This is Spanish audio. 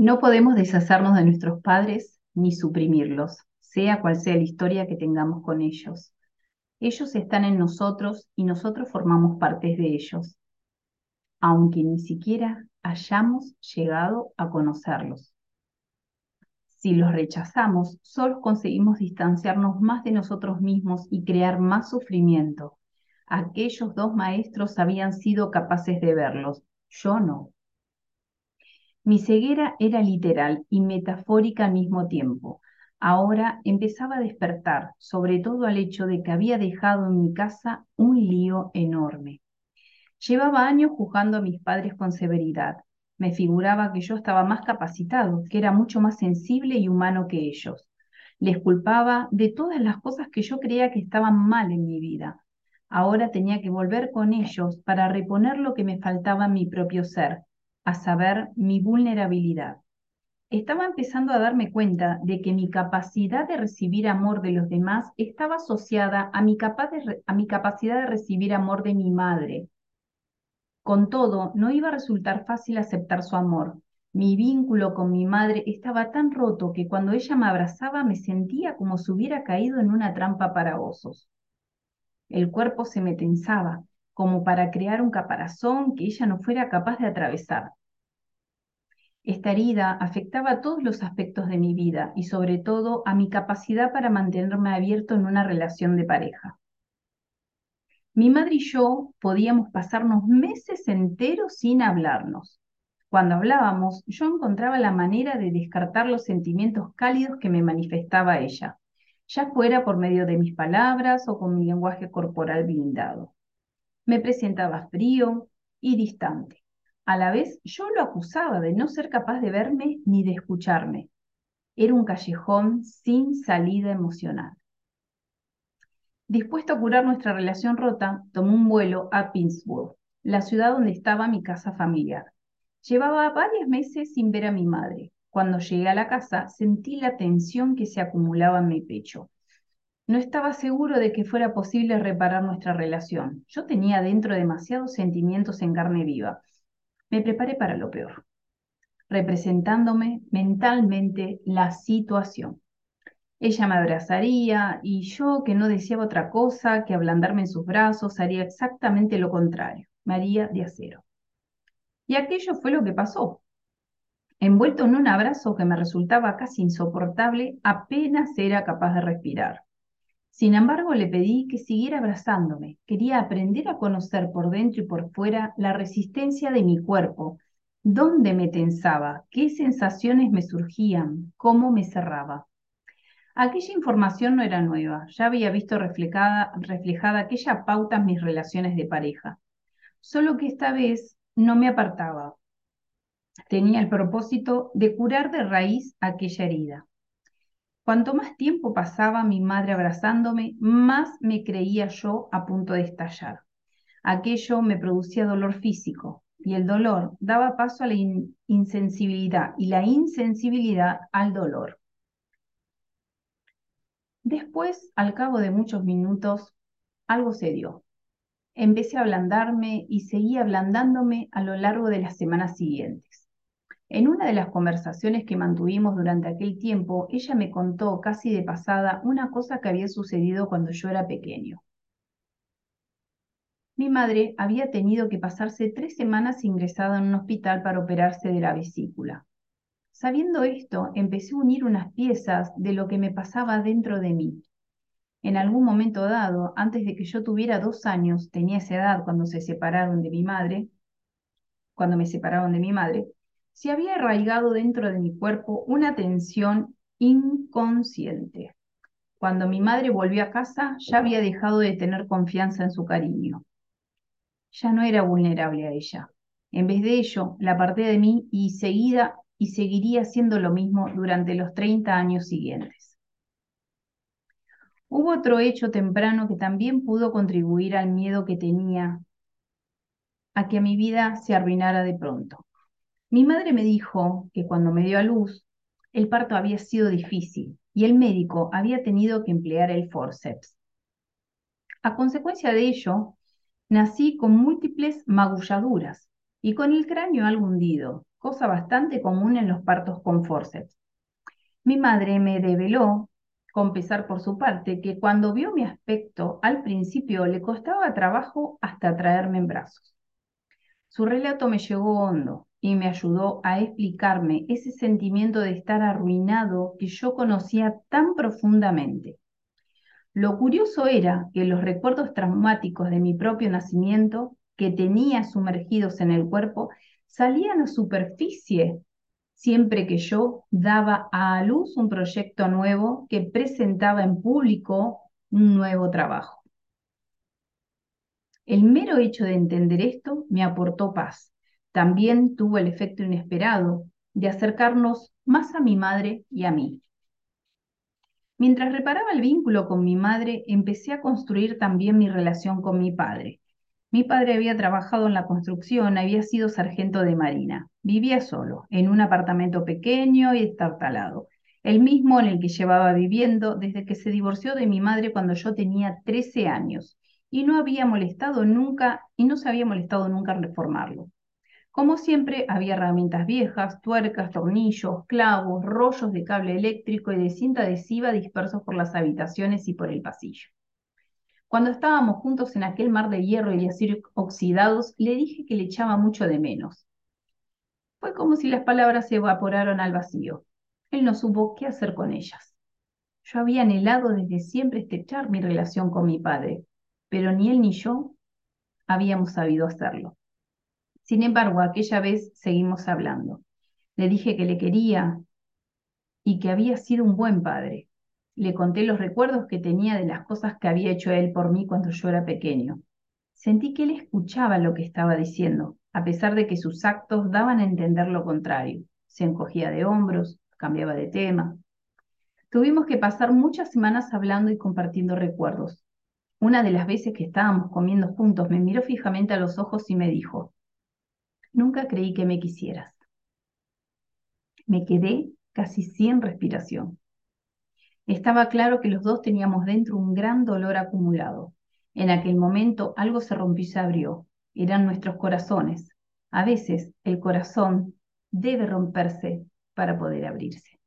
No podemos deshacernos de nuestros padres ni suprimirlos, sea cual sea la historia que tengamos con ellos. Ellos están en nosotros y nosotros formamos parte de ellos, aunque ni siquiera hayamos llegado a conocerlos. Si los rechazamos, solo conseguimos distanciarnos más de nosotros mismos y crear más sufrimiento. Aquellos dos maestros habían sido capaces de verlos, yo no. Mi ceguera era literal y metafórica al mismo tiempo. Ahora empezaba a despertar, sobre todo al hecho de que había dejado en mi casa un lío enorme. Llevaba años juzgando a mis padres con severidad. Me figuraba que yo estaba más capacitado, que era mucho más sensible y humano que ellos. Les culpaba de todas las cosas que yo creía que estaban mal en mi vida. Ahora tenía que volver con ellos para reponer lo que me faltaba en mi propio ser, a saber, mi vulnerabilidad. Estaba empezando a darme cuenta de que mi capacidad de recibir amor de los demás estaba asociada a mi, a mi capacidad de recibir amor de mi madre. Con todo, no iba a resultar fácil aceptar su amor. Mi vínculo con mi madre estaba tan roto que cuando ella me abrazaba me sentía como si hubiera caído en una trampa para osos. El cuerpo se me tensaba, como para crear un caparazón que ella no fuera capaz de atravesar. Esta herida afectaba todos los aspectos de mi vida y sobre todo a mi capacidad para mantenerme abierto en una relación de pareja. Mi madre y yo podíamos pasarnos meses enteros sin hablarnos. Cuando hablábamos, yo encontraba la manera de descartar los sentimientos cálidos que me manifestaba ella, ya fuera por medio de mis palabras o con mi lenguaje corporal blindado. Me presentaba frío y distante. A la vez, yo lo acusaba de no ser capaz de verme ni de escucharme. Era un callejón sin salida emocional. Dispuesto a curar nuestra relación rota, tomé un vuelo a Pittsburgh, la ciudad donde estaba mi casa familiar. Llevaba varios meses sin ver a mi madre. Cuando llegué a la casa, sentí la tensión que se acumulaba en mi pecho. No estaba seguro de que fuera posible reparar nuestra relación. Yo tenía dentro demasiados sentimientos en carne viva. Me preparé para lo peor, representándome mentalmente la situación. Ella me abrazaría y yo, que no deseaba otra cosa que ablandarme en sus brazos, haría exactamente lo contrario, María de acero. Y aquello fue lo que pasó. Envuelto en un abrazo que me resultaba casi insoportable, apenas era capaz de respirar. Sin embargo, le pedí que siguiera abrazándome. Quería aprender a conocer por dentro y por fuera la resistencia de mi cuerpo, dónde me tensaba, qué sensaciones me surgían, cómo me cerraba. Aquella información no era nueva, ya había visto reflejada, reflejada aquella pauta en mis relaciones de pareja. Solo que esta vez no me apartaba. Tenía el propósito de curar de raíz aquella herida. Cuanto más tiempo pasaba mi madre abrazándome, más me creía yo a punto de estallar. Aquello me producía dolor físico y el dolor daba paso a la insensibilidad y la insensibilidad al dolor. Después, al cabo de muchos minutos, algo se dio. Empecé a ablandarme y seguí ablandándome a lo largo de las semanas siguientes. En una de las conversaciones que mantuvimos durante aquel tiempo, ella me contó casi de pasada una cosa que había sucedido cuando yo era pequeño. Mi madre había tenido que pasarse tres semanas ingresada en un hospital para operarse de la vesícula. Sabiendo esto, empecé a unir unas piezas de lo que me pasaba dentro de mí. En algún momento dado, antes de que yo tuviera dos años, tenía esa edad cuando se separaron de mi madre, cuando me separaron de mi madre, se había arraigado dentro de mi cuerpo una tensión inconsciente. Cuando mi madre volvió a casa, ya había dejado de tener confianza en su cariño. Ya no era vulnerable a ella. En vez de ello, la aparté de mí y seguida y seguiría haciendo lo mismo durante los 30 años siguientes. Hubo otro hecho temprano que también pudo contribuir al miedo que tenía a que mi vida se arruinara de pronto. Mi madre me dijo que cuando me dio a luz, el parto había sido difícil y el médico había tenido que emplear el forceps. A consecuencia de ello, nací con múltiples magulladuras y con el cráneo algo hundido. cosa bastante común en los partos con forceps. Mi madre me develó, con pesar por su parte, que cuando vio mi aspecto al principio le costaba trabajo hasta traerme en brazos. Su relato me llegó hondo y me ayudó a explicarme ese sentimiento de estar arruinado que yo conocía tan profundamente. Lo curioso era que los recuerdos traumáticos de mi propio nacimiento, que tenía sumergidos en el cuerpo, salían a superficie siempre que yo daba a luz un proyecto nuevo que presentaba en público un nuevo trabajo. El mero hecho de entender esto me aportó paz. También tuvo el efecto inesperado de acercarnos más a mi madre y a mí. Mientras reparaba el vínculo con mi madre, empecé a construir también mi relación con mi padre. Mi padre había trabajado en la construcción, había sido sargento de marina. Vivía solo, en un apartamento pequeño y estartalado, el mismo en el que llevaba viviendo desde que se divorció de mi madre cuando yo tenía 13 años, y no había molestado nunca, y no se había molestado nunca en reformarlo. Como siempre, había herramientas viejas, tuercas, tornillos, clavos, rollos de cable eléctrico y de cinta adhesiva dispersos por las habitaciones y por el pasillo. Cuando estábamos juntos en aquel mar de hierro y acero oxidados, le dije que le echaba mucho de menos. Fue como si las palabras se evaporaron al vacío. Él no supo qué hacer con ellas. Yo había anhelado desde siempre estrechar mi relación con mi padre, pero ni él ni yo habíamos sabido hacerlo. Sin embargo, aquella vez seguimos hablando. Le dije que le quería y que había sido un buen padre. Le conté los recuerdos que tenía de las cosas que había hecho él por mí cuando yo era pequeño. Sentí que él escuchaba lo que estaba diciendo, a pesar de que sus actos daban a entender lo contrario. Se encogía de hombros, cambiaba de tema. Tuvimos que pasar muchas semanas hablando y compartiendo recuerdos. Una de las veces que estábamos comiendo juntos me miró fijamente a los ojos y me dijo, Nunca creí que me quisieras. Me quedé casi sin respiración. Estaba claro que los dos teníamos dentro un gran dolor acumulado. En aquel momento algo se rompió y se abrió. Eran nuestros corazones. A veces el corazón debe romperse para poder abrirse.